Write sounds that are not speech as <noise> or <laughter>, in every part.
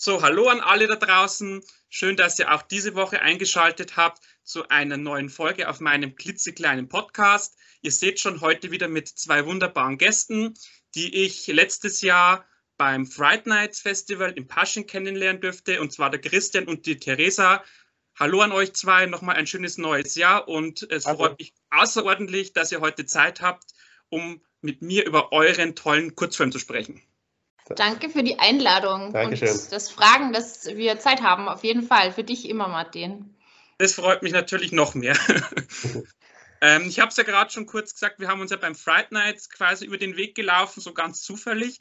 So, hallo an alle da draußen. Schön, dass ihr auch diese Woche eingeschaltet habt zu einer neuen Folge auf meinem klitzekleinen Podcast. Ihr seht schon heute wieder mit zwei wunderbaren Gästen, die ich letztes Jahr beim Fright Nights Festival in Pasching kennenlernen dürfte, und zwar der Christian und die Theresa. Hallo an euch zwei, nochmal ein schönes neues Jahr und es Hallo. freut mich außerordentlich, dass ihr heute Zeit habt, um mit mir über euren tollen Kurzfilm zu sprechen. Danke für die Einladung Dankeschön. und das Fragen, dass wir Zeit haben. Auf jeden Fall. Für dich immer, Martin. Das freut mich natürlich noch mehr. <laughs> ähm, ich habe es ja gerade schon kurz gesagt, wir haben uns ja beim Fright Nights quasi über den Weg gelaufen, so ganz zufällig.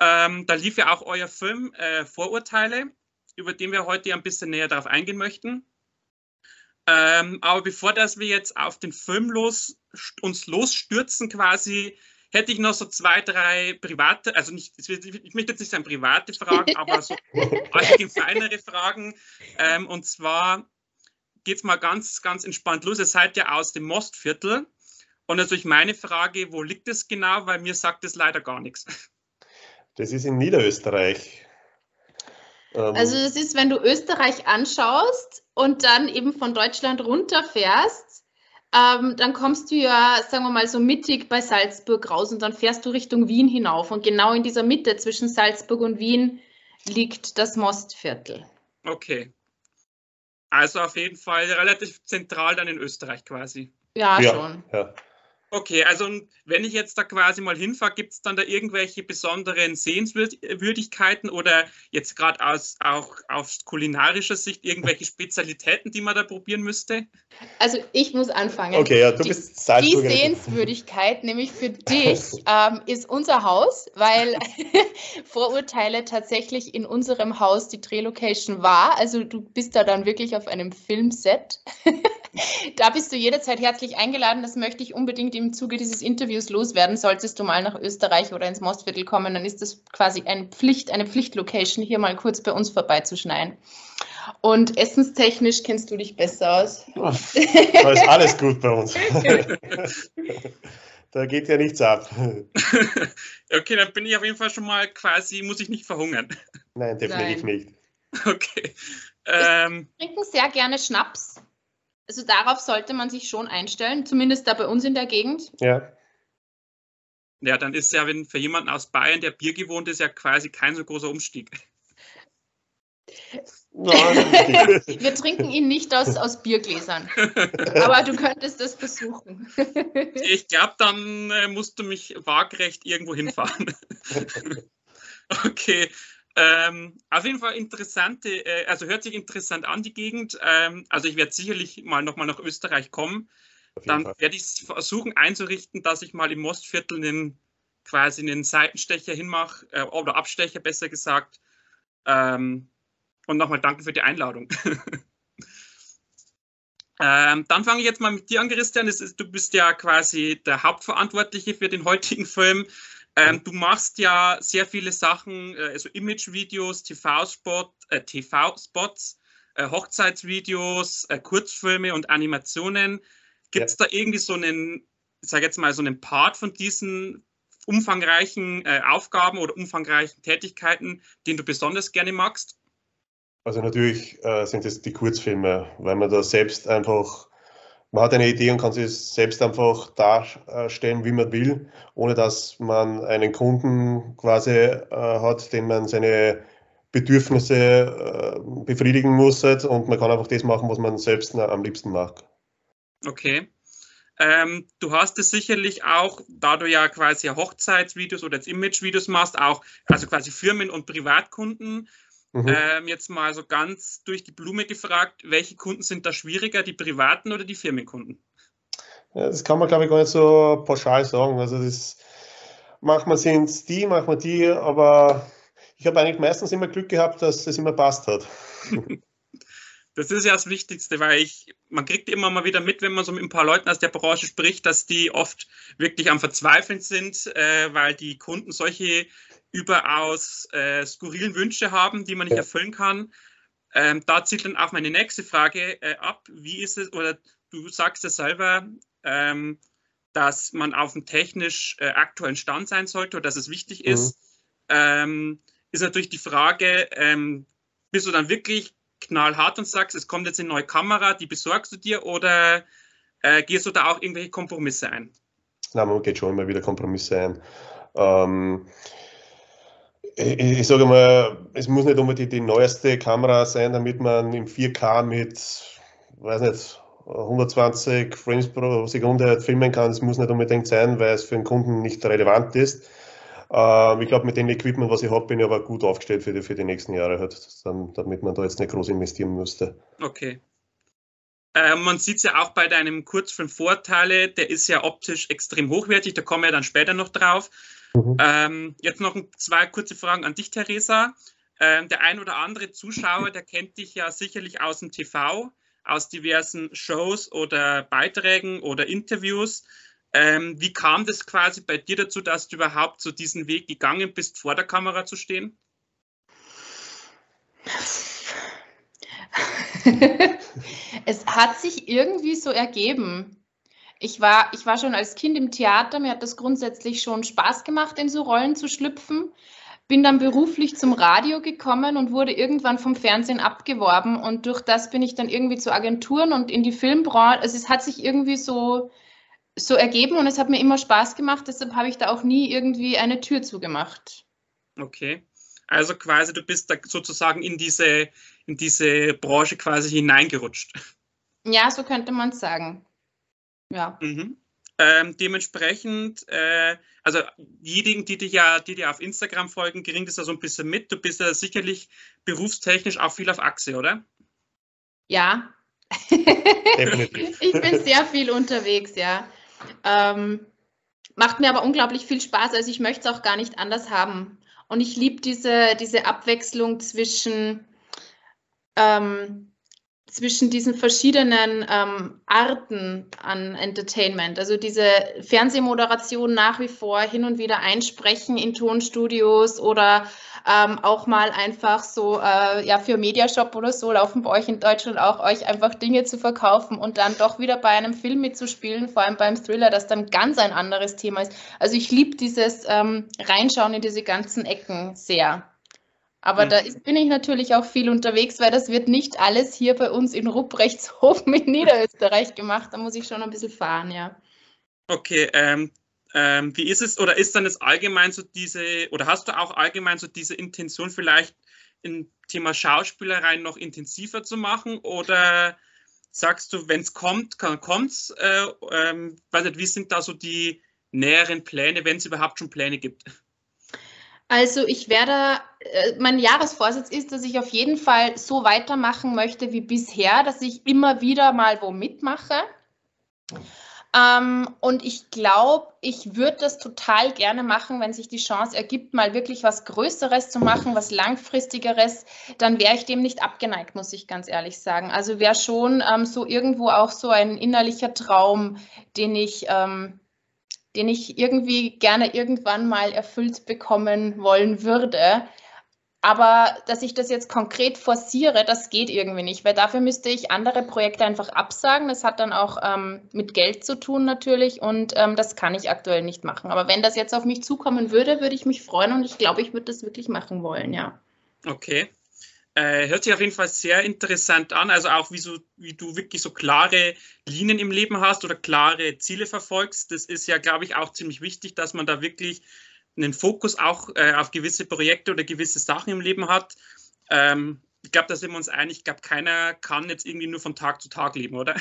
Ähm, da lief ja auch euer Film äh, Vorurteile, über den wir heute ein bisschen näher darauf eingehen möchten. Ähm, aber bevor dass wir jetzt auf den Film los, uns losstürzen quasi, hätte ich noch so zwei, drei private, also nicht, ich möchte jetzt nicht sagen private Fragen, <laughs> aber so allgemeinere Fragen. Ähm, und zwar geht es mal ganz, ganz entspannt los. Ihr seid ja aus dem Mostviertel. Und natürlich meine Frage, wo liegt es genau? Weil mir sagt es leider gar nichts. Das ist in Niederösterreich. Ähm, also das ist, wenn du Österreich anschaust und dann eben von Deutschland runterfährst, ähm, dann kommst du ja, sagen wir mal, so mittig bei Salzburg raus und dann fährst du Richtung Wien hinauf. Und genau in dieser Mitte zwischen Salzburg und Wien liegt das Mostviertel. Okay. Also auf jeden Fall relativ zentral dann in Österreich quasi. Ja, ja schon. Ja. Okay, also wenn ich jetzt da quasi mal hinfahre, gibt es dann da irgendwelche besonderen Sehenswürdigkeiten oder jetzt gerade aus auch aus kulinarischer Sicht irgendwelche Spezialitäten, die man da probieren müsste? Also ich muss anfangen. Okay, ja, du die, bist Salzburger. Die Sehenswürdigkeit, nämlich für dich, <laughs> ähm, ist unser Haus, weil <laughs> Vorurteile tatsächlich in unserem Haus die Drehlocation war. Also du bist da dann wirklich auf einem Filmset. <laughs> da bist du jederzeit herzlich eingeladen. Das möchte ich unbedingt im Zuge dieses Interviews loswerden. Solltest du mal nach Österreich oder ins Mostviertel kommen, dann ist das quasi eine Pflicht, eine Pflichtlocation, hier mal kurz bei uns vorbeizuschneiden. Und essenstechnisch kennst du dich besser aus. da ist alles gut bei uns. <laughs> da geht ja nichts ab. <laughs> okay, dann bin ich auf jeden Fall schon mal quasi, muss ich nicht verhungern. Nein, definitiv Nein. nicht. Okay. Ähm, wir trinken sehr gerne Schnaps. Also darauf sollte man sich schon einstellen, zumindest da bei uns in der Gegend. Ja. Ja, dann ist ja, wenn für jemanden aus Bayern, der Bier gewohnt ist, ja quasi kein so großer Umstieg. <laughs> Wir trinken ihn nicht aus, aus Biergläsern. <laughs> Aber du könntest das versuchen. <laughs> Ich glaube, dann äh, musst du mich waagerecht irgendwo hinfahren. okay. Ähm, auf jeden Fall interessante, äh, also hört sich interessant an, die Gegend. Ähm, also ich werde sicherlich mal nochmal nach Österreich kommen. Dann werde ich versuchen einzurichten, dass ich mal im Mostviertel einen, quasi einen Seitenstecher hinmache, äh, oder Abstecher besser gesagt. Ähm, und nochmal danke für die Einladung. <laughs> ähm, dann fange ich jetzt mal mit dir an, Christian. Ist, du bist ja quasi der Hauptverantwortliche für den heutigen Film. Ähm, du machst ja sehr viele Sachen, äh, also Image-Videos, TV-Spot, äh, TV-Spots, äh, Hochzeitsvideos, äh, Kurzfilme und Animationen. Gibt es ja. da irgendwie so einen, ich sage jetzt mal, so einen Part von diesen umfangreichen äh, Aufgaben oder umfangreichen Tätigkeiten, den du besonders gerne magst? Also natürlich äh, sind es die Kurzfilme, weil man da selbst einfach man hat eine Idee und kann sie selbst einfach darstellen, wie man will, ohne dass man einen Kunden quasi äh, hat, dem man seine Bedürfnisse äh, befriedigen muss halt, und man kann einfach das machen, was man selbst am liebsten mag. Okay. Ähm, du hast es sicherlich auch, da du ja quasi Hochzeitsvideos oder jetzt Imagevideos machst, auch also quasi Firmen und Privatkunden Mhm. Ähm, jetzt mal so ganz durch die Blume gefragt, welche Kunden sind da schwieriger, die privaten oder die Firmenkunden? Ja, das kann man, glaube ich, gar nicht so pauschal sagen. Also das manchmal sind es die, manchmal die, aber ich habe eigentlich meistens immer Glück gehabt, dass es immer passt hat. <laughs> Das ist ja das Wichtigste, weil ich, man kriegt immer mal wieder mit, wenn man so mit ein paar Leuten aus der Branche spricht, dass die oft wirklich am Verzweifeln sind, äh, weil die Kunden solche überaus äh, skurrilen Wünsche haben, die man nicht ja. erfüllen kann. Ähm, da zielt dann auch meine nächste Frage äh, ab. Wie ist es, oder du sagst ja selber, ähm, dass man auf dem technisch äh, aktuellen Stand sein sollte oder dass es wichtig mhm. ist. Ähm, ist natürlich die Frage, ähm, bist du dann wirklich knallhart und sagst, es kommt jetzt eine neue Kamera, die besorgst du dir oder äh, gehst du da auch irgendwelche Kompromisse ein? Nein, man geht schon immer wieder Kompromisse ein. Ähm, ich, ich sage mal, es muss nicht unbedingt die neueste Kamera sein, damit man im 4K mit, weiß nicht, 120 Frames pro Sekunde filmen kann. Es muss nicht unbedingt sein, weil es für den Kunden nicht relevant ist. Ähm, ich glaube, mit dem Equipment, was ich habe, bin ich aber gut aufgestellt für die, für die nächsten Jahre, halt, damit man da jetzt nicht groß investieren müsste. Okay. Äh, man sieht es ja auch bei deinem Kurzfilm Vorteile, der ist ja optisch extrem hochwertig, da kommen wir dann später noch drauf. Mhm. Ähm, jetzt noch zwei kurze Fragen an dich, Theresa. Ähm, der ein oder andere Zuschauer, der kennt dich ja sicherlich aus dem TV, aus diversen Shows oder Beiträgen oder Interviews. Ähm, wie kam das quasi bei dir dazu, dass du überhaupt so diesen Weg gegangen bist, vor der Kamera zu stehen? <laughs> es hat sich irgendwie so ergeben. Ich war, ich war schon als Kind im Theater, mir hat das grundsätzlich schon Spaß gemacht, in so Rollen zu schlüpfen. Bin dann beruflich zum Radio gekommen und wurde irgendwann vom Fernsehen abgeworben und durch das bin ich dann irgendwie zu Agenturen und in die Filmbranche. Also es hat sich irgendwie so, so ergeben und es hat mir immer Spaß gemacht, deshalb habe ich da auch nie irgendwie eine Tür zugemacht. Okay. Also quasi, du bist da sozusagen in diese, in diese Branche quasi hineingerutscht. Ja, so könnte man es sagen. Ja. Mhm. Ähm, dementsprechend, äh, also diejenigen, die dir ja, die dir auf Instagram folgen, kriegen das ja so ein bisschen mit. Du bist ja sicherlich berufstechnisch auch viel auf Achse, oder? Ja. <laughs> ich bin sehr viel unterwegs, ja. Ähm, macht mir aber unglaublich viel Spaß. Also ich möchte es auch gar nicht anders haben. Und ich liebe diese, diese Abwechslung zwischen ähm, zwischen diesen verschiedenen ähm, Arten an Entertainment. Also diese Fernsehmoderation nach wie vor hin und wieder einsprechen in Tonstudios oder ähm, auch mal einfach so, äh, ja, für Mediashop oder so laufen bei euch in Deutschland auch, euch einfach Dinge zu verkaufen und dann doch wieder bei einem Film mitzuspielen, vor allem beim Thriller, das dann ganz ein anderes Thema ist. Also ich liebe dieses ähm, Reinschauen in diese ganzen Ecken sehr. Aber mhm. da ist, bin ich natürlich auch viel unterwegs, weil das wird nicht alles hier bei uns in Rupprechtshofen <laughs> in Niederösterreich gemacht. Da muss ich schon ein bisschen fahren, ja. Okay, ähm, ähm, wie ist es oder ist dann jetzt allgemein so diese, oder hast du auch allgemein so diese Intention vielleicht im Thema Schauspielerei noch intensiver zu machen oder sagst du, wenn es kommt, kann kommt's? Äh, ähm, weiß nicht, wie sind da so die näheren Pläne, wenn es überhaupt schon Pläne gibt? Also ich werde, äh, mein Jahresvorsatz ist, dass ich auf jeden Fall so weitermachen möchte wie bisher, dass ich immer wieder mal wo mitmache. Ähm, und ich glaube, ich würde das total gerne machen, wenn sich die Chance ergibt, mal wirklich was Größeres zu machen, was Langfristigeres, dann wäre ich dem nicht abgeneigt, muss ich ganz ehrlich sagen. Also wäre schon ähm, so irgendwo auch so ein innerlicher Traum, den ich ähm, den ich irgendwie gerne irgendwann mal erfüllt bekommen wollen würde. Aber dass ich das jetzt konkret forciere, das geht irgendwie nicht, weil dafür müsste ich andere Projekte einfach absagen. Das hat dann auch ähm, mit Geld zu tun natürlich und ähm, das kann ich aktuell nicht machen. Aber wenn das jetzt auf mich zukommen würde, würde ich mich freuen und ich glaube, ich würde das wirklich machen wollen, ja. Okay. Äh, hört sich auf jeden Fall sehr interessant an. Also auch wie, so, wie du wirklich so klare Linien im Leben hast oder klare Ziele verfolgst. Das ist ja, glaube ich, auch ziemlich wichtig, dass man da wirklich einen Fokus auch äh, auf gewisse Projekte oder gewisse Sachen im Leben hat. Ähm, ich glaube, da sind wir uns einig. Ich glaube, keiner kann jetzt irgendwie nur von Tag zu Tag leben, oder?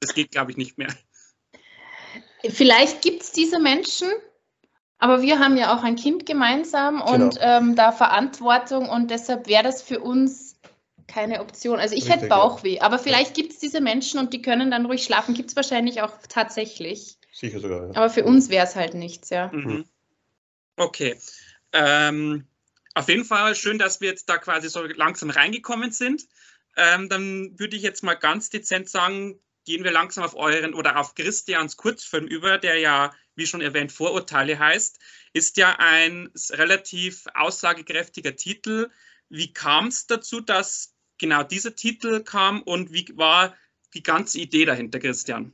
Das geht, glaube ich, nicht mehr. Vielleicht gibt es diese Menschen, aber wir haben ja auch ein Kind gemeinsam genau. und ähm, da Verantwortung und deshalb wäre das für uns keine Option. Also ich Richtig, hätte Bauchweh, ja. aber vielleicht gibt es diese Menschen und die können dann ruhig schlafen. Gibt es wahrscheinlich auch tatsächlich. Sicher sogar. Ja. Aber für uns wäre es halt nichts, ja. Mhm. Okay. Ähm, auf jeden Fall schön, dass wir jetzt da quasi so langsam reingekommen sind. Ähm, dann würde ich jetzt mal ganz dezent sagen, gehen wir langsam auf euren oder auf Christians Kurzfilm über, der ja wie schon erwähnt, Vorurteile heißt, ist ja ein relativ aussagekräftiger Titel. Wie kam es dazu, dass genau dieser Titel kam und wie war die ganze Idee dahinter, Christian?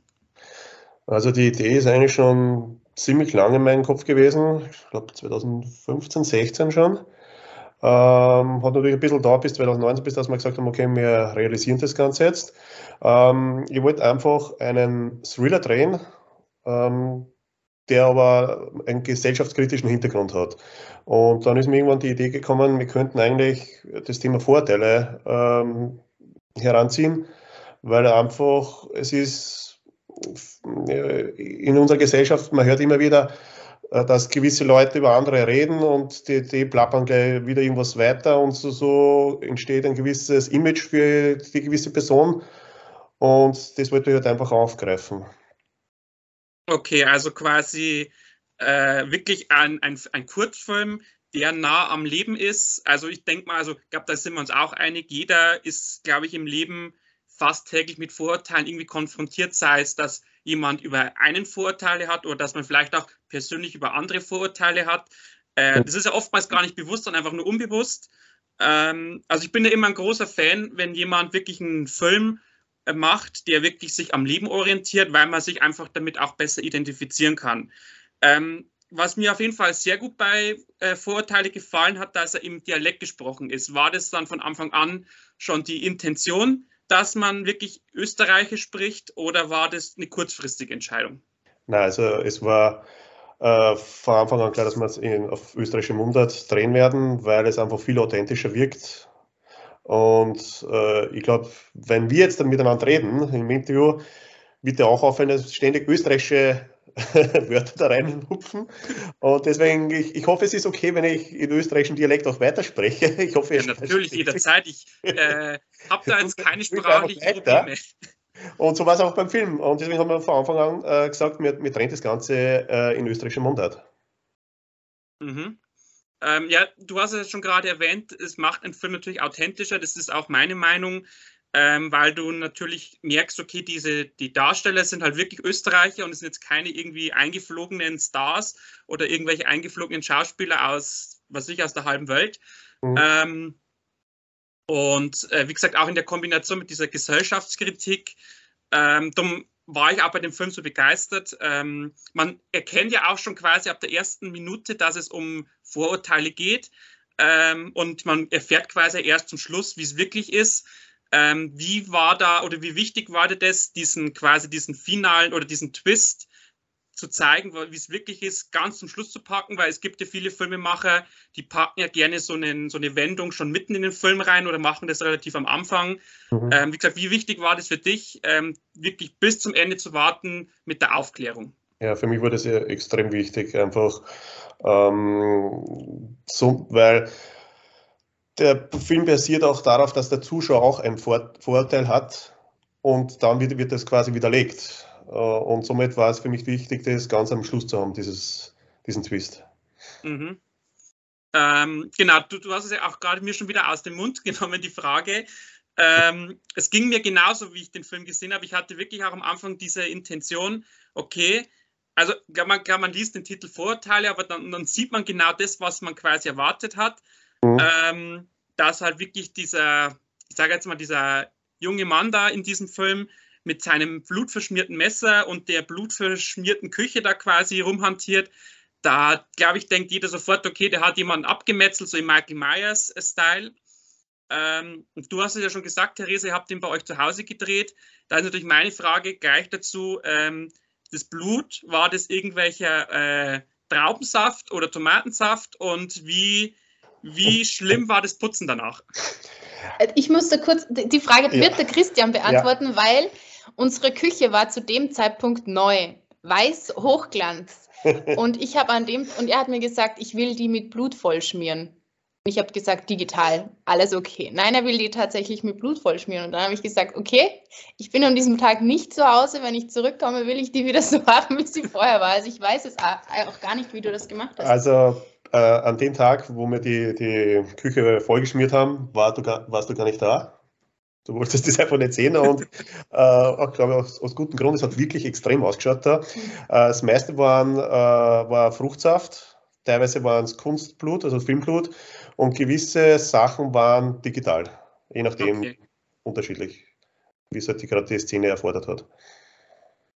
Also die Idee ist eigentlich schon ziemlich lange in meinem Kopf gewesen, ich glaube 2015, 16 schon. Ähm, hat natürlich ein bisschen da bis 2019, bis dass wir gesagt haben, okay, wir realisieren das Ganze jetzt. Ähm, ich wollte einfach einen Thriller drehen, ähm, der aber einen gesellschaftskritischen Hintergrund hat. Und dann ist mir irgendwann die Idee gekommen, wir könnten eigentlich das Thema Vorteile ähm, heranziehen, weil einfach es ist äh, in unserer Gesellschaft, man hört immer wieder, äh, dass gewisse Leute über andere reden und die, die plappern gleich wieder irgendwas weiter und so, so entsteht ein gewisses Image für die gewisse Person und das wollte ich halt einfach aufgreifen. Okay, also quasi äh, wirklich ein, ein, ein Kurzfilm, der nah am Leben ist. Also ich denke mal, also ich glaube, da sind wir uns auch einig. Jeder ist, glaube ich, im Leben fast täglich mit Vorurteilen irgendwie konfrontiert, sei es, dass jemand über einen Vorurteile hat oder dass man vielleicht auch persönlich über andere Vorurteile hat. Äh, das ist ja oftmals gar nicht bewusst, sondern einfach nur unbewusst. Ähm, also ich bin ja immer ein großer Fan, wenn jemand wirklich einen Film macht, der wirklich sich am Leben orientiert, weil man sich einfach damit auch besser identifizieren kann. Ähm, was mir auf jeden Fall sehr gut bei äh, Vorurteile gefallen hat, dass er im Dialekt gesprochen ist. War das dann von Anfang an schon die Intention, dass man wirklich Österreichisch spricht oder war das eine kurzfristige Entscheidung? Nein, also es war äh, von Anfang an klar, dass wir es auf österreichischem Mundart drehen werden, weil es einfach viel authentischer wirkt. Und äh, ich glaube, wenn wir jetzt dann miteinander reden im Interview, wird ja auch auffallen, dass ständig österreichische <laughs> Wörter da reinhupfen. Und deswegen, ich, ich hoffe, es ist okay, wenn ich in österreichischen Dialekt auch weiterspreche. <laughs> Ich hoffe, ja, natürlich, jederzeit. Ich äh, habe da jetzt keine <laughs> sprachlichen Probleme. Und so war es auch beim Film. Und deswegen haben wir von Anfang an äh, gesagt, wir, wir drehen das Ganze äh, in österreichischem Mundart. Mhm. Ähm, ja, du hast es schon gerade erwähnt, es macht einen Film natürlich authentischer. Das ist auch meine Meinung ähm, weil du natürlich merkst, okay, diese, die Darsteller sind halt wirklich Österreicher und es sind jetzt keine irgendwie eingeflogenen Stars oder irgendwelche eingeflogenen Schauspieler aus, was ich, aus der halben Welt. Mhm. Ähm, und äh, wie gesagt, auch in der Kombination mit dieser Gesellschaftskritik, ähm, darum war ich auch bei dem Film so begeistert. Ähm, man erkennt ja auch schon quasi ab der ersten Minute, dass es um Vorurteile geht. Ähm, und man erfährt quasi erst zum Schluss, wie es wirklich ist. Ähm, wie war da oder wie wichtig war das, diesen quasi diesen finalen oder diesen Twist zu zeigen, wie es wirklich ist, ganz zum Schluss zu packen, weil es gibt ja viele Filmemacher, die packen ja gerne so, einen, so eine Wendung schon mitten in den Film rein oder machen das relativ am Anfang. Mhm. Ähm, wie gesagt, wie wichtig war das für dich, ähm, wirklich bis zum Ende zu warten mit der Aufklärung? Ja, für mich war das ja extrem wichtig, einfach ähm, so, weil der Film basiert auch darauf, dass der Zuschauer auch einen Vor Vorteil hat und dann wird, wird das quasi widerlegt. Äh, und somit war es für mich wichtig, das ganz am Schluss zu haben, dieses, diesen Twist. Mhm. Ähm, genau, du, du, hast es ja auch gerade mir schon wieder aus dem Mund <laughs> genommen, die Frage. Ähm, es ging mir genauso, wie ich den Film gesehen habe. Ich hatte wirklich auch am Anfang diese Intention, okay, also man, man liest den Titel Vorurteile, aber dann, dann sieht man genau das, was man quasi erwartet hat. Mhm. Ähm, dass halt wirklich dieser, ich sage jetzt mal, dieser junge Mann da in diesem Film mit seinem blutverschmierten Messer und der blutverschmierten Küche da quasi rumhantiert, da glaube ich, denkt jeder sofort, okay, der hat jemanden abgemetzelt, so im Michael Myers-Style. Ähm, und du hast es ja schon gesagt, Therese, ihr habt ihn bei euch zu Hause gedreht. Da ist natürlich meine Frage gleich dazu: ähm, Das Blut, war das irgendwelcher äh, Traubensaft oder Tomatensaft und wie wie schlimm war das Putzen danach? Ich musste kurz, die Frage ja. wird der Christian beantworten, ja. weil unsere Küche war zu dem Zeitpunkt neu. Weiß, Hochglanz. <laughs> und ich habe an dem, und er hat mir gesagt, ich will die mit Blut vollschmieren. Ich habe gesagt, digital, alles okay. Nein, er will die tatsächlich mit Blut vollschmieren. Und dann habe ich gesagt, okay, ich bin an diesem Tag nicht zu Hause. Wenn ich zurückkomme, will ich die wieder so <laughs> haben, wie sie vorher war. Also ich weiß es auch gar nicht, wie du das gemacht hast. Also äh, an dem Tag, wo wir die, die Küche vollgeschmiert haben, war du, warst du gar nicht da. Du wolltest das einfach nicht sehen und äh, auch, glaube ich, aus, aus gutem Grund, es hat wirklich extrem ausgeschaut da. Äh, das meiste waren, äh, war Fruchtsaft, teilweise waren es Kunstblut, also Filmblut und gewisse Sachen waren digital, je nachdem okay. unterschiedlich, wie es halt gerade die Szene erfordert hat.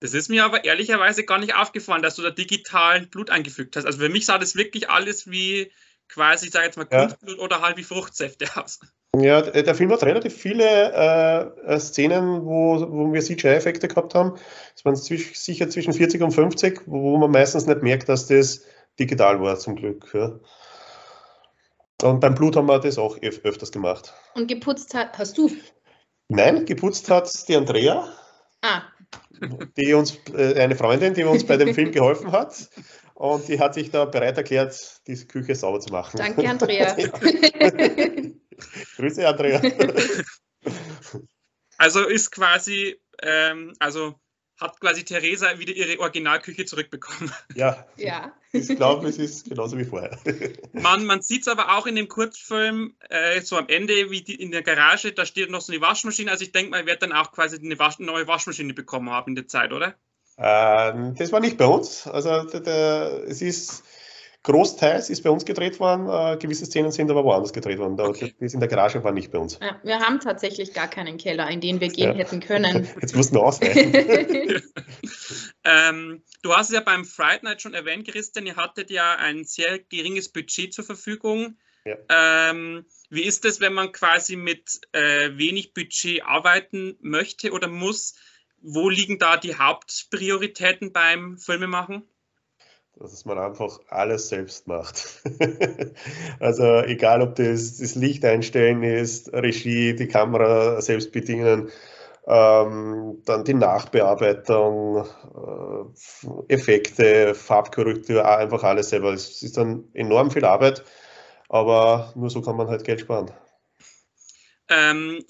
Das ist mir aber ehrlicherweise gar nicht aufgefallen, dass du da digital Blut eingefügt hast. Also für mich sah das wirklich alles wie quasi, ich sage jetzt mal, Kunstblut ja. oder halbe Fruchtsäfte aus. Ja, der Film hat relativ viele äh, Szenen, wo, wo wir CGI-Effekte gehabt haben. Es waren zwisch, sicher zwischen 40 und 50, wo man meistens nicht merkt, dass das digital war, zum Glück. Ja. Und beim Blut haben wir das auch öf öfters gemacht. Und geputzt hat, hast du? Nein, geputzt hat die Andrea. Ah. Die uns, äh, eine Freundin, die uns bei dem <laughs> Film geholfen hat. Und die hat sich da bereit erklärt, diese Küche sauber zu machen. Danke, Andrea. <laughs> Grüße, Andrea. <laughs> Also ist quasi, ähm, also hat quasi Theresa wieder ihre Originalküche zurückbekommen. Ja. ja. Ich glaube, es ist genauso wie vorher. <laughs> Man, man sieht es aber auch in dem Kurzfilm, äh, so am Ende, wie die, in der Garage, da steht noch so eine Waschmaschine. Also ich denke mal, er wird dann auch quasi eine Wasch neue Waschmaschine bekommen haben in der Zeit, oder? Ähm, das war nicht bei uns. Also der, der, es ist großteils ist bei uns gedreht worden, äh, gewisse Szenen sind aber woanders gedreht worden. Da, okay. Das in der Garage war nicht bei uns. Ja, wir haben tatsächlich gar keinen Keller, in den wir gehen ja. hätten können. <laughs> Jetzt mussten wir ausweichen. <laughs> ähm, du hast es ja beim Friday Night schon erwähnt, Christian, ihr hattet ja ein sehr geringes Budget zur Verfügung. Ja. Ähm, wie ist es, wenn man quasi mit äh, wenig Budget arbeiten möchte oder muss? Wo liegen da die Hauptprioritäten beim Filmemachen? dass man einfach alles selbst macht. <laughs> also egal, ob das das Licht einstellen ist, Regie, die Kamera selbst bedienen, ähm, dann die Nachbearbeitung, äh, Effekte, Farbkorrektur, einfach alles selber. Es ist dann enorm viel Arbeit, aber nur so kann man halt Geld sparen. Ähm,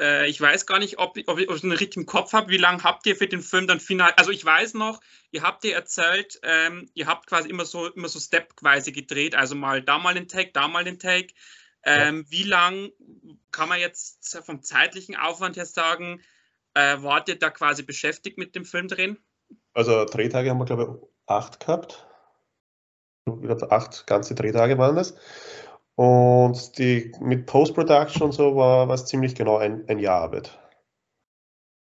äh, ich weiß gar nicht, ob, ob ich es richtig im Kopf habe. Wie lange habt ihr für den Film dann final? Also ich weiß noch, ihr habt dir erzählt, ähm, ihr habt quasi immer so immer so stepweise gedreht, also mal da mal den Take, da mal den Take. Ähm, ja. Wie lang kann man jetzt vom zeitlichen Aufwand her sagen, äh, wart ihr da quasi beschäftigt mit dem Film drehen? Also Drehtage haben wir, glaube ich, acht gehabt. Ich glaube, acht ganze Drehtage waren das. Und die, mit Post-Production und so war es ziemlich genau ein, ein Jahr Arbeit.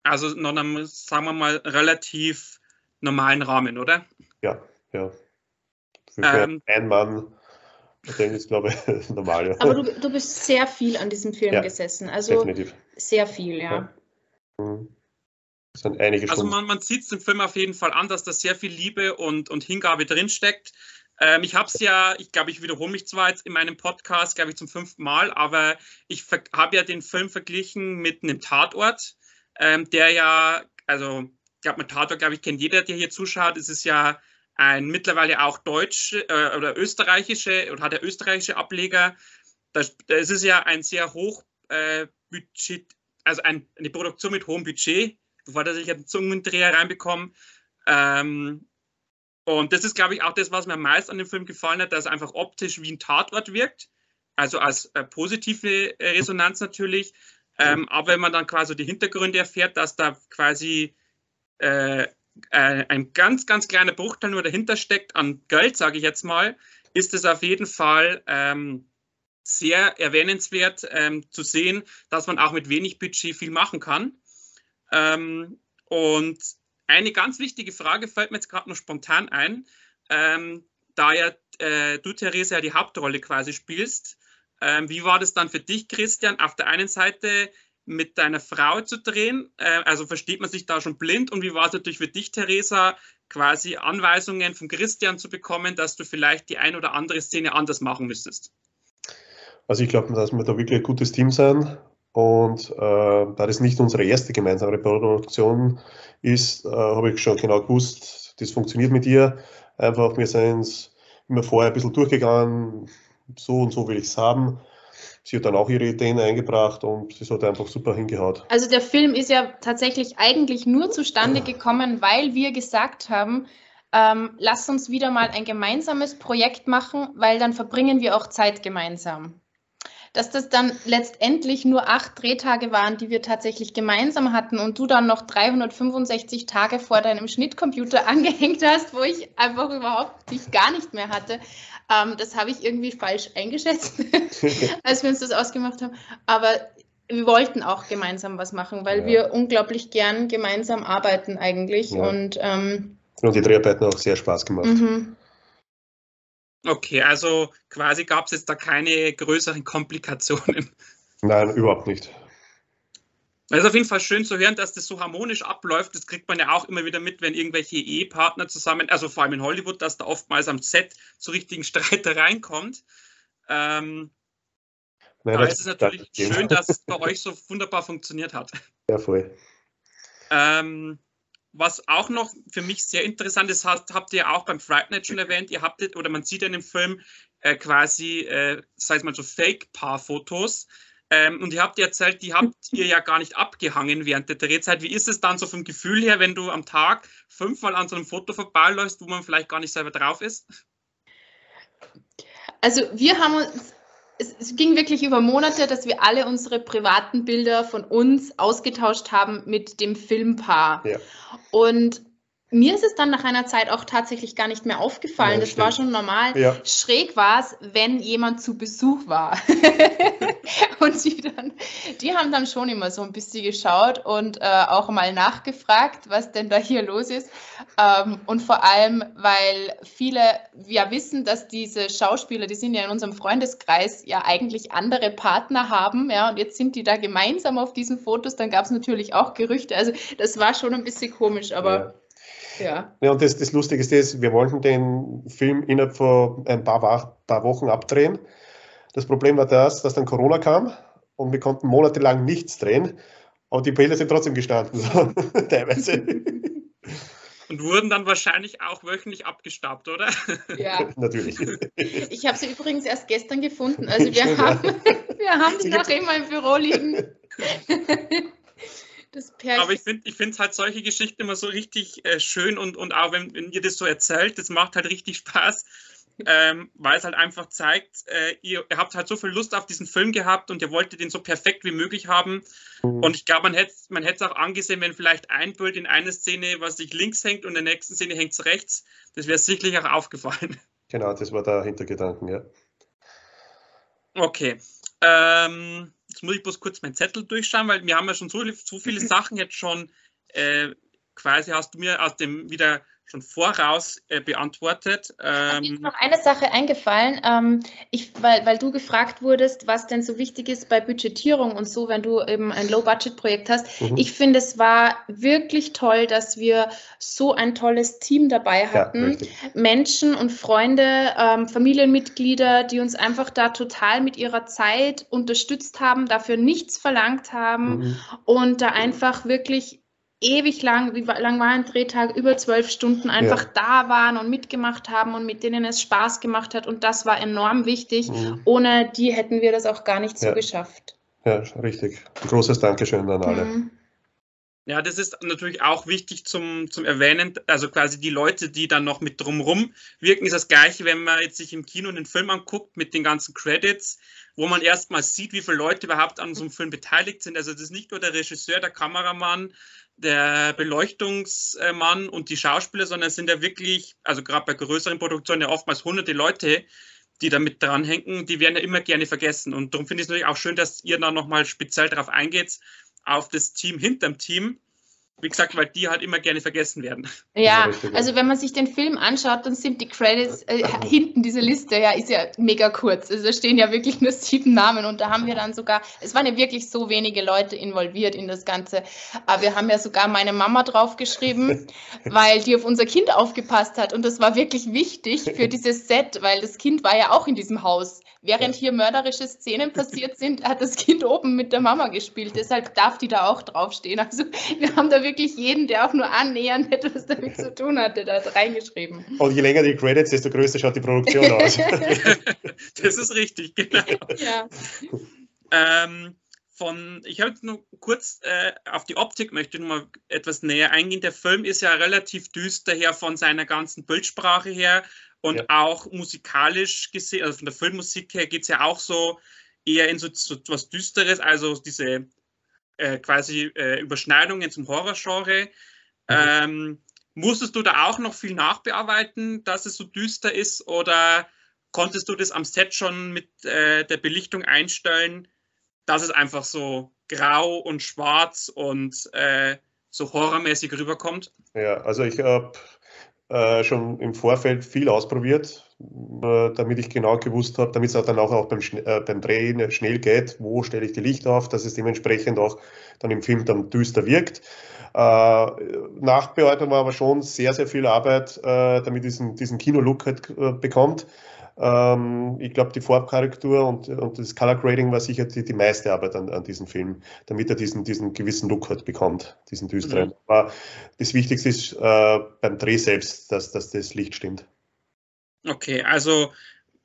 Also noch einem, sagen wir mal, relativ normalen Rahmen, oder? Ja, ja. Für, ähm, ein Mann, den ist, glaube ich, <laughs> normal. Ja. Aber du, du bist sehr viel an diesem Film ja, gesessen. Also definitiv. sehr viel, ja. ja. Mhm. Das sind einige also man, man sieht es im Film auf jeden Fall an, dass da sehr viel Liebe und, und Hingabe drinsteckt. Ähm, ich habe es ja, ich glaube, ich wiederhole mich zwar jetzt in meinem Podcast, glaube ich, zum fünften Mal, aber ich habe ja den Film verglichen mit einem Tatort, ähm, der ja, also, ich glaube, mit Tatort, glaube ich, kennt jeder, der hier zuschaut. Es ist ja ein mittlerweile auch deutsche äh, oder österreichische oder hat der österreichische Ableger. Das, das ist ja ein sehr hoch äh, Budget, also ein, eine Produktion mit hohem Budget, bevor er sich einen Zungendreher reinbekommt. Ähm, und das ist, glaube ich, auch das, was mir am meisten an dem Film gefallen hat, dass er einfach optisch wie ein Tatort wirkt. Also als äh, positive äh, Resonanz natürlich. Ähm, aber wenn man dann quasi die Hintergründe erfährt, dass da quasi äh, äh ein ganz, ganz kleiner Bruchteil nur dahinter steckt an Geld, sage ich jetzt mal, ist es auf jeden Fall ähm, sehr erwähnenswert ähm, zu sehen, dass man auch mit wenig Budget viel machen kann. Ähm, und eine ganz wichtige Frage fällt mir jetzt gerade noch spontan ein. Ähm, da ja äh, du, Theresa, ja die Hauptrolle quasi spielst, ähm, wie war das dann für dich, Christian, auf der einen Seite mit deiner Frau zu drehen? Äh, also versteht man sich da schon blind? Und wie war es natürlich für dich, Theresa, quasi Anweisungen von Christian zu bekommen, dass du vielleicht die ein oder andere Szene anders machen müsstest? Also ich glaube, dass wir da wirklich ein gutes Team sind und äh, da das nicht unsere erste gemeinsame Produktion ist, äh, habe ich schon genau gewusst, das funktioniert mit ihr. Einfach, wir sind immer vorher ein bisschen durchgegangen, so und so will ich es haben. Sie hat dann auch ihre Ideen eingebracht und es hat einfach super hingehaut. Also der Film ist ja tatsächlich eigentlich nur zustande gekommen, weil wir gesagt haben, ähm, lass uns wieder mal ein gemeinsames Projekt machen, weil dann verbringen wir auch Zeit gemeinsam dass das dann letztendlich nur acht Drehtage waren, die wir tatsächlich gemeinsam hatten und du dann noch 365 Tage vor deinem Schnittcomputer <laughs> angehängt hast, wo ich einfach überhaupt dich gar nicht mehr hatte. Ähm, das habe ich irgendwie falsch eingeschätzt, <laughs> als wir uns das ausgemacht haben. Aber wir wollten auch gemeinsam was machen, weil ja. wir unglaublich gern gemeinsam arbeiten eigentlich. Ja. Und, ähm, und die Dreharbeiten haben auch sehr Spaß gemacht. Mhm. Okay, also quasi gab es jetzt da keine größeren Komplikationen. Nein, überhaupt nicht. Es ist auf jeden Fall schön zu hören, dass das so harmonisch abläuft. Das kriegt man ja auch immer wieder mit, wenn irgendwelche Ehepartner zusammen, also vor allem in Hollywood, dass da oftmals am Set zu richtigen <laughs> Streitereien kommt. Ähm, naja, da ist es natürlich das schön, dass es bei <laughs> euch so wunderbar funktioniert hat. Ja, voll. Ähm, was auch noch für mich sehr interessant ist, habt, habt ihr auch beim Fright Night schon erwähnt, ihr habt, oder man sieht in dem Film äh, quasi, äh, sei es mal so Fake-Paar-Fotos. Ähm, und ihr habt erzählt, die habt ihr ja gar nicht abgehangen während der Drehzeit. Wie ist es dann so vom Gefühl her, wenn du am Tag fünfmal an so einem Foto vorbeiläufst, wo man vielleicht gar nicht selber drauf ist? Also wir haben uns es, es, ging wirklich über Monate, dass wir alle unsere privaten Bilder von uns ausgetauscht haben mit dem Filmpaar. Ja. Und mir ist es dann nach einer Zeit auch tatsächlich gar nicht mehr aufgefallen. Ja, das stimmt. war schon normal. Ja. Schräg war es, wenn jemand zu Besuch war. <laughs> und die, dann, die haben dann schon immer so ein bisschen geschaut und äh, auch mal nachgefragt, was denn da hier los ist. Ähm, und vor allem, weil viele ja wissen, dass diese Schauspieler, die sind ja in unserem Freundeskreis, ja eigentlich andere Partner haben. Ja, und jetzt sind die da gemeinsam auf diesen Fotos. Dann gab es natürlich auch Gerüchte. Also das war schon ein bisschen komisch, aber. Ja. Ja. ja und das, das Lustige ist, das, wir wollten den Film innerhalb von ein paar, paar Wochen abdrehen. Das Problem war das, dass dann Corona kam und wir konnten monatelang nichts drehen. Aber die Bilder sind trotzdem gestanden, <laughs> so, teilweise. Und wurden dann wahrscheinlich auch wöchentlich abgestaubt, oder? Ja. <laughs> Natürlich. Ich habe sie übrigens erst gestern gefunden. Also wir, Schön, haben, ja. <laughs> wir haben die noch immer im Büro liegen. Aber ich finde es halt solche Geschichten immer so richtig äh, schön und, und auch wenn, wenn ihr das so erzählt, das macht halt richtig <laughs> Spaß, ähm, weil es halt einfach zeigt, äh, ihr, ihr, habt halt so viel Lust auf diesen Film gehabt und ihr wolltet ihn so perfekt wie möglich haben. Und ich glaube, man hätte es man auch angesehen, wenn vielleicht ein Bild in einer Szene, was sich links hängt und in der nächsten Szene hängt es rechts. Das wäre sicherlich auch aufgefallen. <laughs> Genau, das war der Hintergedanken, ja. Okay. Ähm, jetzt muss ich bloß kurz meinen Zettel durchschauen, weil wir haben ja schon so, so viele Sachen jetzt schon äh, quasi hast du mir aus dem wieder schon voraus äh, beantwortet. Ähm, mir ist noch eine Sache eingefallen, ähm, ich, weil, weil du gefragt wurdest, was denn so wichtig ist bei Budgetierung und so, wenn du eben ein Low-Budget-Projekt hast. Mhm. Ich finde, es war wirklich toll, dass wir so ein tolles Team dabei hatten. Ja, Menschen und Freunde, ähm, Familienmitglieder, die uns einfach da total mit ihrer Zeit unterstützt haben, dafür nichts verlangt haben mhm. und da einfach wirklich ewig lang, wie lang war ein Drehtag, über zwölf Stunden einfach ja. da waren und mitgemacht haben und mit denen es Spaß gemacht hat. Und das war enorm wichtig. Mhm. Ohne die hätten wir das auch gar nicht so ja. geschafft. Ja, richtig. Ein großes Dankeschön an alle. Mhm. Ja, das ist natürlich auch wichtig zum, zum Erwähnen. Also quasi die Leute, die dann noch mit drumrum wirken, ist das gleiche, wenn man jetzt sich im Kino einen Film anguckt mit den ganzen Credits, wo man erstmal sieht, wie viele Leute überhaupt an so einem Film beteiligt sind. Also das ist nicht nur der Regisseur, der Kameramann, der Beleuchtungsmann und die Schauspieler, sondern es sind ja wirklich, also gerade bei größeren Produktionen ja oftmals hunderte Leute, die damit dranhängen, die werden ja immer gerne vergessen. Und darum finde ich es natürlich auch schön, dass ihr da nochmal speziell darauf eingeht, auf das Team hinterm Team, wie gesagt, weil die halt immer gerne vergessen werden. Ja, also wenn man sich den Film anschaut, dann sind die Credits äh, hinten, diese Liste, ja, ist ja mega kurz. Also da stehen ja wirklich nur sieben Namen und da haben wir dann sogar, es waren ja wirklich so wenige Leute involviert in das Ganze, aber wir haben ja sogar meine Mama draufgeschrieben, <laughs> weil die auf unser Kind aufgepasst hat und das war wirklich wichtig für dieses Set, weil das Kind war ja auch in diesem Haus. Während hier mörderische Szenen passiert sind, hat das Kind oben mit der Mama gespielt. Deshalb darf die da auch draufstehen. Also wir haben da wirklich jeden, der auch nur annähernd etwas damit zu tun hatte, da reingeschrieben. Und je länger die Credits, desto größer schaut die Produktion aus. <laughs> das ist richtig, genau. Ja. Ähm, von, ich habe nur kurz äh, auf die Optik möchte ich noch mal etwas näher eingehen. Der Film ist ja relativ düster her von seiner ganzen Bildsprache her und ja. auch musikalisch gesehen, also von der Filmmusik her geht es ja auch so eher in so, so was Düsteres, also diese äh, quasi äh, Überschneidungen zum Horrorgenre. Mhm. Ähm, musstest du da auch noch viel nachbearbeiten, dass es so düster ist oder konntest du das am Set schon mit äh, der Belichtung einstellen, dass es einfach so grau und schwarz und äh, so horrormäßig rüberkommt? Ja, also ich habe äh, schon im Vorfeld viel ausprobiert, äh, damit ich genau gewusst habe, damit es dann auch, beim, äh, beim Drehen schnell geht, wo stelle ich die Lichter auf, dass es dementsprechend auch dann im Film dann düster wirkt. Nachbearbeitung war aber schon sehr, sehr viel Arbeit, damit diesen, diesen Kino-Look halt bekommt. Ähm, ich glaube, die Farbkorrektur und, und das Color Grading war sicher die, die meiste Arbeit an, an diesem Film, damit er diesen, diesen gewissen Look halt bekommt, diesen düsteren. Mhm. Aber das Wichtigste ist äh, beim Dreh selbst, dass, dass das Licht stimmt. Okay, also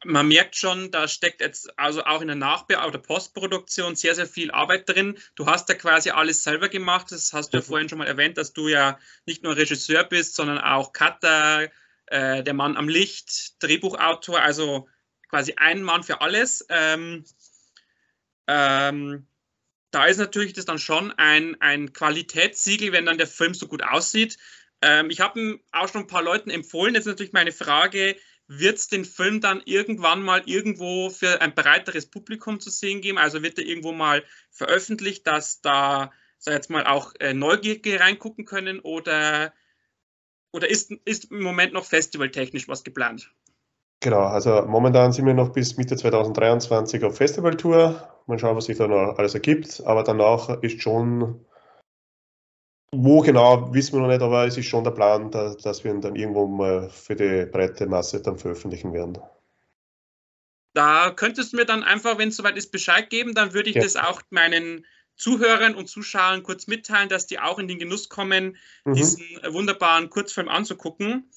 man merkt schon, da steckt jetzt also auch in der Nachbe- oder Postproduktion sehr, sehr viel Arbeit drin. Du hast ja quasi alles selber gemacht. Das hast du ja vorhin schon mal erwähnt, dass du ja nicht nur Regisseur bist, sondern auch Cutter, äh, der Mann am Licht, Drehbuchautor, also quasi ein Mann für alles. Ähm, ähm, da ist natürlich das dann schon ein, ein Qualitätssiegel, wenn dann der Film so gut aussieht. Ähm, ich habe auch schon ein paar Leuten empfohlen. Jetzt natürlich meine Frage, wird es den Film dann irgendwann mal irgendwo für ein breiteres Publikum zu sehen geben? Also wird er irgendwo mal veröffentlicht, dass da, sag jetzt mal, auch äh, Neugierige reingucken können oder, oder ist, ist im Moment noch festivaltechnisch was geplant? Genau, also momentan sind wir noch bis Mitte 2023 auf Festivaltour. Mal schauen, was sich da noch alles ergibt. Aber danach ist schon wo genau, wissen wir noch nicht, aber es ist schon der Plan, da, dass wir ihn dann irgendwo mal für die breite Masse dann veröffentlichen werden. Da könntest du mir dann einfach, wenn es soweit ist, Bescheid geben, dann würde ich ja. das auch meinen Zuhörern und Zuschauern kurz mitteilen, dass die auch in den Genuss kommen, mhm. diesen wunderbaren Kurzfilm anzugucken.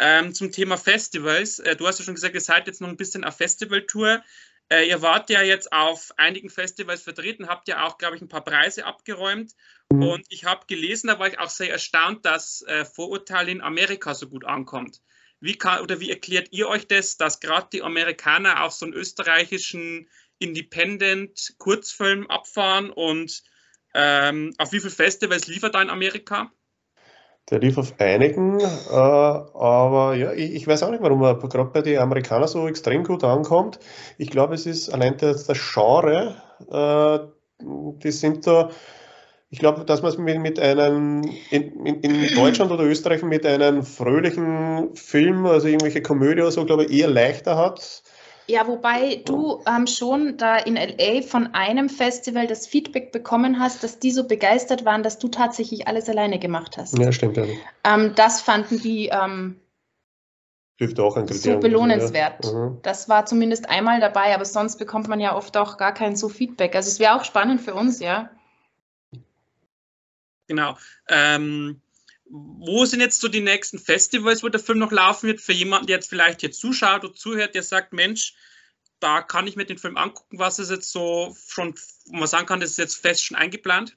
Ähm, zum Thema Festivals. Äh, du hast ja schon gesagt, ihr seid jetzt noch ein bisschen auf Festivaltour. Äh, ihr wart ja jetzt auf einigen Festivals vertreten, habt ja auch, glaube ich, ein paar Preise abgeräumt. Mhm. Und ich habe gelesen, da war ich auch sehr erstaunt, dass äh, Vorurteil in Amerika so gut ankommt. Wie kann oder wie erklärt ihr euch das, dass gerade die Amerikaner auf so einen österreichischen Independent-Kurzfilm abfahren und ähm, auf wie viele Festivals liefert er in Amerika? Der lief auf einigen, äh, aber ja, ich, ich, weiß auch nicht, warum er gerade bei den Amerikanern so extrem gut ankommt. Ich glaube, es ist allein das, das Genre, äh, die sind da, ich glaube, dass man es mit, mit einem, in, in, in, Deutschland oder Österreich mit einem fröhlichen Film, also irgendwelche Komödie oder so, glaube ich, eher leichter hat. Ja, wobei du ähm, schon da in LA von einem Festival das Feedback bekommen hast, dass die so begeistert waren, dass du tatsächlich alles alleine gemacht hast. Ja, stimmt. Ja. Ähm, das fanden die ähm, Dürfte auch ein Kriterium so belohnenswert. Ja. Mhm. Das war zumindest einmal dabei, aber sonst bekommt man ja oft auch gar kein so Feedback. Also es wäre auch spannend für uns, ja. Genau. Ähm, wo sind jetzt so die nächsten Festivals, wo der Film noch laufen wird, für jemanden, der jetzt vielleicht hier zuschaut oder zuhört, der sagt, Mensch, da kann ich mir den Film angucken, was ist jetzt so schon, wo man sagen kann, das ist jetzt fest schon eingeplant?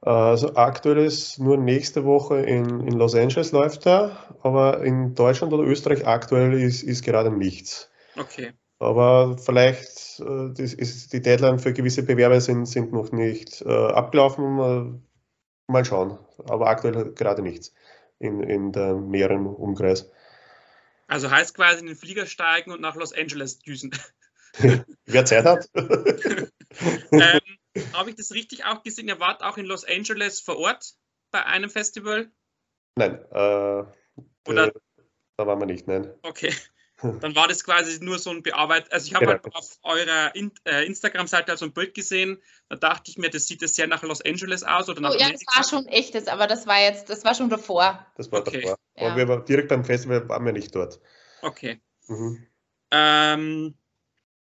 Also aktuell ist nur nächste Woche in, in Los Angeles läuft er, aber in Deutschland oder Österreich aktuell ist, ist gerade nichts. Okay. Aber vielleicht äh, das ist die Deadline für gewisse Bewerber sind, sind noch nicht äh, abgelaufen. Mal schauen. Aber aktuell gerade nichts in, in der näheren Umkreis. Also heißt quasi in den Flieger steigen und nach Los Angeles düsen. <laughs> Wer Zeit hat. <laughs> ähm, Habe ich das richtig auch gesehen? Ihr wart auch in Los Angeles vor Ort bei einem Festival? Nein, äh, Oder? da waren wir nicht, nein. Okay. Dann war das quasi nur so ein Bearbeit. Also ich habe genau. halt auf eurer In äh, Instagram-Seite also ein Bild gesehen. Da dachte ich mir, das sieht das sehr nach Los Angeles aus oder nach oh, Ja, das war schon echtes, aber das war jetzt, das war schon davor. Das war okay. davor. Ja. Aber wir waren direkt beim Festival waren wir nicht dort. Okay. Mhm. Ähm,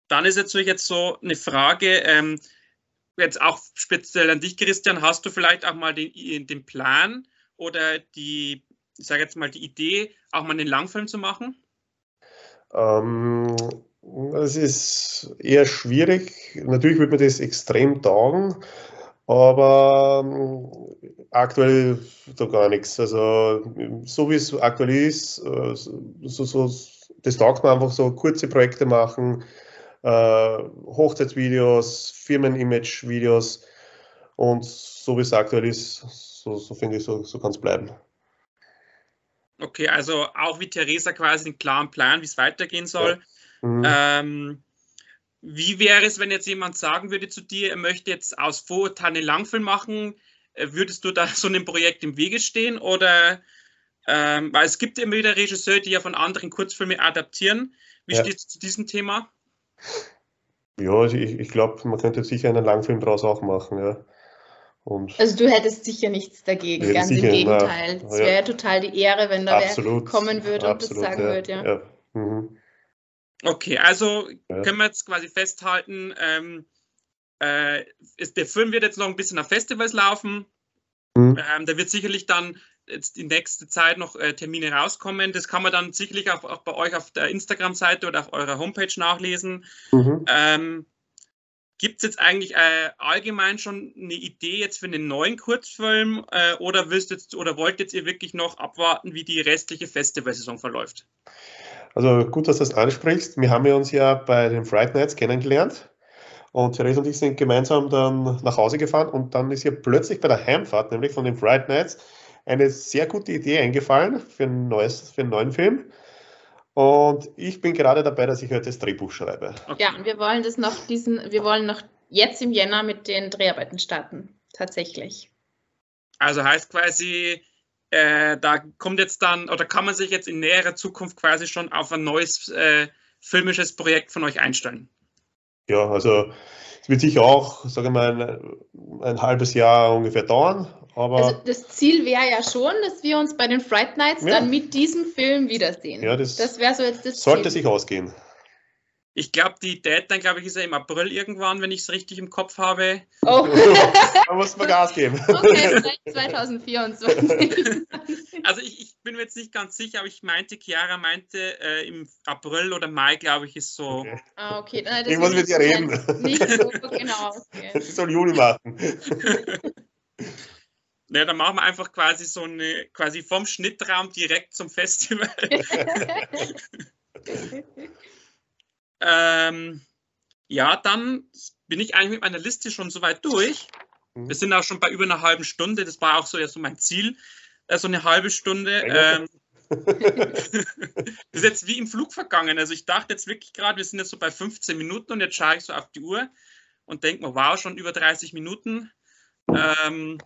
dann ist jetzt natürlich jetzt so eine Frage, ähm, jetzt auch speziell an dich, Christian, hast du vielleicht auch mal den, den Plan oder die, ich sage jetzt mal die Idee, auch mal einen Langfilm zu machen? Ähm, es ist eher schwierig. Natürlich wird mir das extrem taugen, aber ähm, aktuell da gar nichts. Also so wie es aktuell ist, äh, so, so, das taugt mir einfach so kurze Projekte machen, äh, Hochzeitsvideos, Firmen-Image-Videos und so wie es aktuell ist, so, so finde ich, so, so kann es bleiben. Okay, also auch wie Theresa quasi einen klaren Plan, wie es weitergehen soll. Ja. Mhm. Ähm, wie wäre es, wenn jetzt jemand sagen würde zu dir, er möchte jetzt aus Vorurteilen einen Langfilm machen? Äh, würdest du da <laughs> so einem Projekt im Wege stehen oder Ähm, weil es gibt immer wieder Regisseure, die ja von anderen Kurzfilme adaptieren. Wie ja. steht es zu diesem Thema? Ja, also ich, ich glaube, man könnte sicher einen Langfilm daraus auch machen, ja. Und also du hättest sicher nichts dagegen, ganz sicher, im Gegenteil. Es wäre ja total die Ehre, wenn da wer kommen würde und das sagen ja, würde, ja. ja. Mhm. Okay, also können wir jetzt quasi festhalten, ähm, äh, ist, der Film wird jetzt noch ein bisschen auf Festivals laufen. Mhm. Ähm, da wird sicherlich dann jetzt die nächste Zeit noch äh, Termine rauskommen. Das kann man dann sicherlich auch, auch bei euch auf der Instagram-Seite oder auf eurer Homepage nachlesen. Mhm. Ähm, Gibt es jetzt eigentlich äh, allgemein schon eine Idee jetzt für einen neuen Kurzfilm äh, oder willst jetzt oder wollt jetzt ihr wirklich noch abwarten, wie die restliche Festivalsaison verläuft? Also gut, dass du das ansprichst. Wir haben ja uns ja bei den Fright Nights kennengelernt und Therese und ich sind gemeinsam dann nach Hause gefahren und dann ist ihr plötzlich bei der Heimfahrt, nämlich von den Fright Nights, eine sehr gute Idee eingefallen für, ein neues, für einen neuen Film. Und ich bin gerade dabei, dass ich heute das Drehbuch schreibe. Okay. Ja, und wir wollen das noch diesen, wir wollen noch jetzt im Jänner mit den Dreharbeiten starten. Tatsächlich. Also heißt quasi, äh, da kommt jetzt dann, oder kann man sich jetzt in näherer Zukunft quasi schon auf ein neues äh, filmisches Projekt von euch einstellen? Ja, also es wird sicher auch, sage ich mal, ein, ein halbes Jahr ungefähr dauern, aber also das Ziel wäre ja schon, dass wir uns bei den Fright Nights ja. dann mit diesem Film wiedersehen. Ja, das, das wäre so jetzt das Sollte Ziel. sich ausgehen. Ich glaube, die Deadline, glaube ich, ist ja im April irgendwann, wenn ich es richtig im Kopf habe. Oh. <laughs> da muss man Gas geben. <laughs> Okay, vielleicht 2024. also ich, ich, bin mir jetzt nicht ganz sicher, aber ich meinte, Chiara meinte, äh, im April oder Mai, glaube ich, ist so. Okay. Ah, okay. Dann, das Irgendwas mit dir reden. Nicht so genau. Okay. Das <laughs> soll Juli machen. Ja, dann machen wir einfach quasi so eine, quasi vom Schnittraum direkt zum Festival. <laughs> ähm, ja, dann bin ich eigentlich mit meiner Liste schon soweit durch. Mhm. Wir sind auch schon bei über einer halben Stunde. Das war auch so, ja, so mein Ziel, äh, so eine halbe Stunde. Ähm, <laughs> das ist jetzt wie im Flug vergangen. Also ich dachte jetzt wirklich gerade, wir sind jetzt so bei 15 Minuten und jetzt schaue ich so auf die Uhr und denke mir, wow, schon über 30 Minuten. Ähm,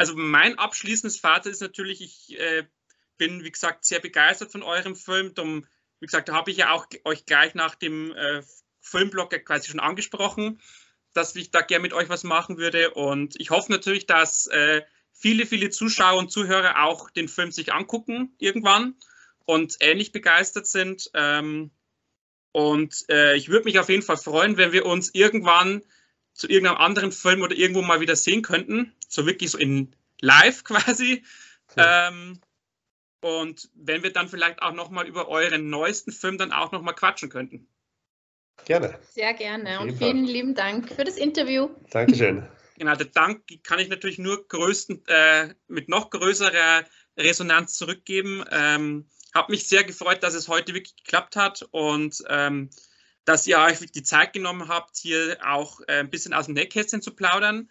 also mein abschließendes Fazit ist natürlich, ich äh, bin, wie gesagt, sehr begeistert von eurem Film. Darum, wie gesagt, da habe ich ja auch euch gleich nach dem äh, Filmblog quasi schon angesprochen, dass ich da gerne mit euch was machen würde. Und ich hoffe natürlich, dass äh, viele, viele Zuschauer und Zuhörer auch den Film sich angucken irgendwann und ähnlich begeistert sind. Ähm, und äh, ich würde mich auf jeden Fall freuen, wenn wir uns irgendwann zu irgendeinem anderen Film oder irgendwo mal wieder sehen könnten. So wirklich so in live <laughs> quasi. Cool. Ähm, und wenn wir dann vielleicht auch nochmal über euren neuesten Film dann auch nochmal quatschen könnten. Gerne. Sehr gerne und vielen Fall. lieben Dank für das Interview. Dankeschön. <laughs> Genau, der Dank kann ich natürlich nur größten, äh, mit noch größerer Resonanz zurückgeben. Ähm, habe mich sehr gefreut, dass es heute wirklich geklappt hat und ähm, dass ihr euch die Zeit genommen habt, hier auch äh, ein bisschen aus dem Nähkästchen zu plaudern.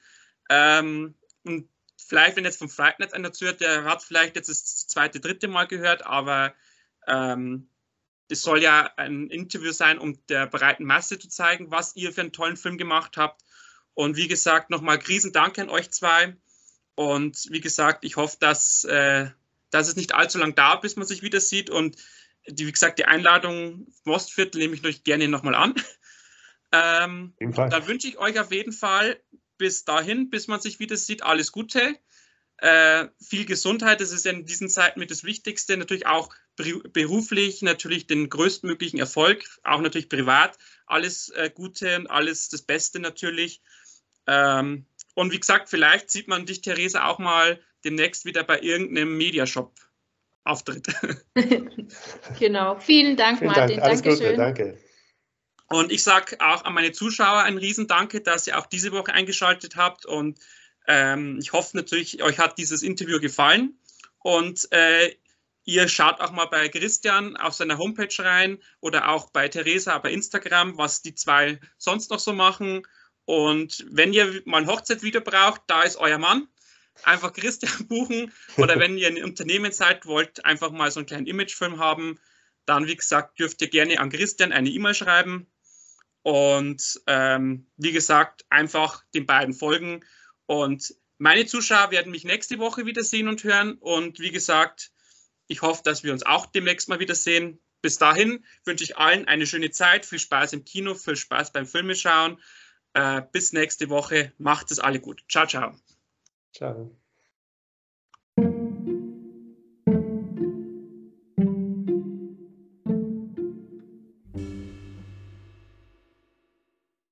Ähm, und vielleicht, wenn jetzt vom Fright einer zuhört, der hat vielleicht jetzt das zweite, dritte Mal gehört, aber ähm, es soll ja ein Interview sein, um der breiten Masse zu zeigen, was ihr für einen tollen Film gemacht habt. Und wie gesagt, nochmal Riesendank an euch zwei. Und wie gesagt, ich hoffe, dass, äh, dass es nicht allzu lang dauert, bis man sich wieder sieht. Und die, wie gesagt, die Einladung Mostviertel nehme ich euch gerne nochmal an. Ähm, dann wünsche ich euch auf jeden Fall bis dahin, bis man sich wieder sieht, alles Gute. Äh, viel Gesundheit, das ist in diesen Zeiten mit das Wichtigste. Natürlich auch beruflich, natürlich den größtmöglichen Erfolg, auch natürlich privat. Alles äh, Gute und alles das Beste natürlich. Ähm, und wie gesagt, vielleicht sieht man dich, Theresa, auch mal demnächst wieder bei irgendeinem Mediashop Auftritt. <laughs> genau. Vielen Dank, Vielen Martin. Dank. Dankeschön. Gute, danke. Und ich sage auch an meine Zuschauer ein Riesendanke, dass ihr auch diese Woche eingeschaltet habt. Und ähm, ich hoffe natürlich, euch hat dieses Interview gefallen. Und äh, ihr schaut auch mal bei Christian auf seiner Homepage rein oder auch bei Theresa bei Instagram, was die zwei sonst noch so machen. Und wenn ihr mal ein Hochzeitvideo braucht, da ist euer Mann einfach Christian <laughs> buchen oder <laughs> wenn ihr ein Unternehmen seid, wollt einfach mal so einen kleinen Imagefilm haben, dann wie gesagt dürft ihr gerne an Christian eine E-Mail schreiben und ähm, wie gesagt einfach den beiden folgen und Meine Zuschauer werden mich nächste Woche wieder sehen und hören. Und wie gesagt, ich hoffe, dass wir uns auch demnächst mal wieder sehen. Bis dahin wünsche ich allen eine schöne Zeit, viel Spaß im Kino, viel Spaß beim Filmeschauen. Äh, bis nächste Woche. Macht es alle gut. Ciao, ciao. Ciao.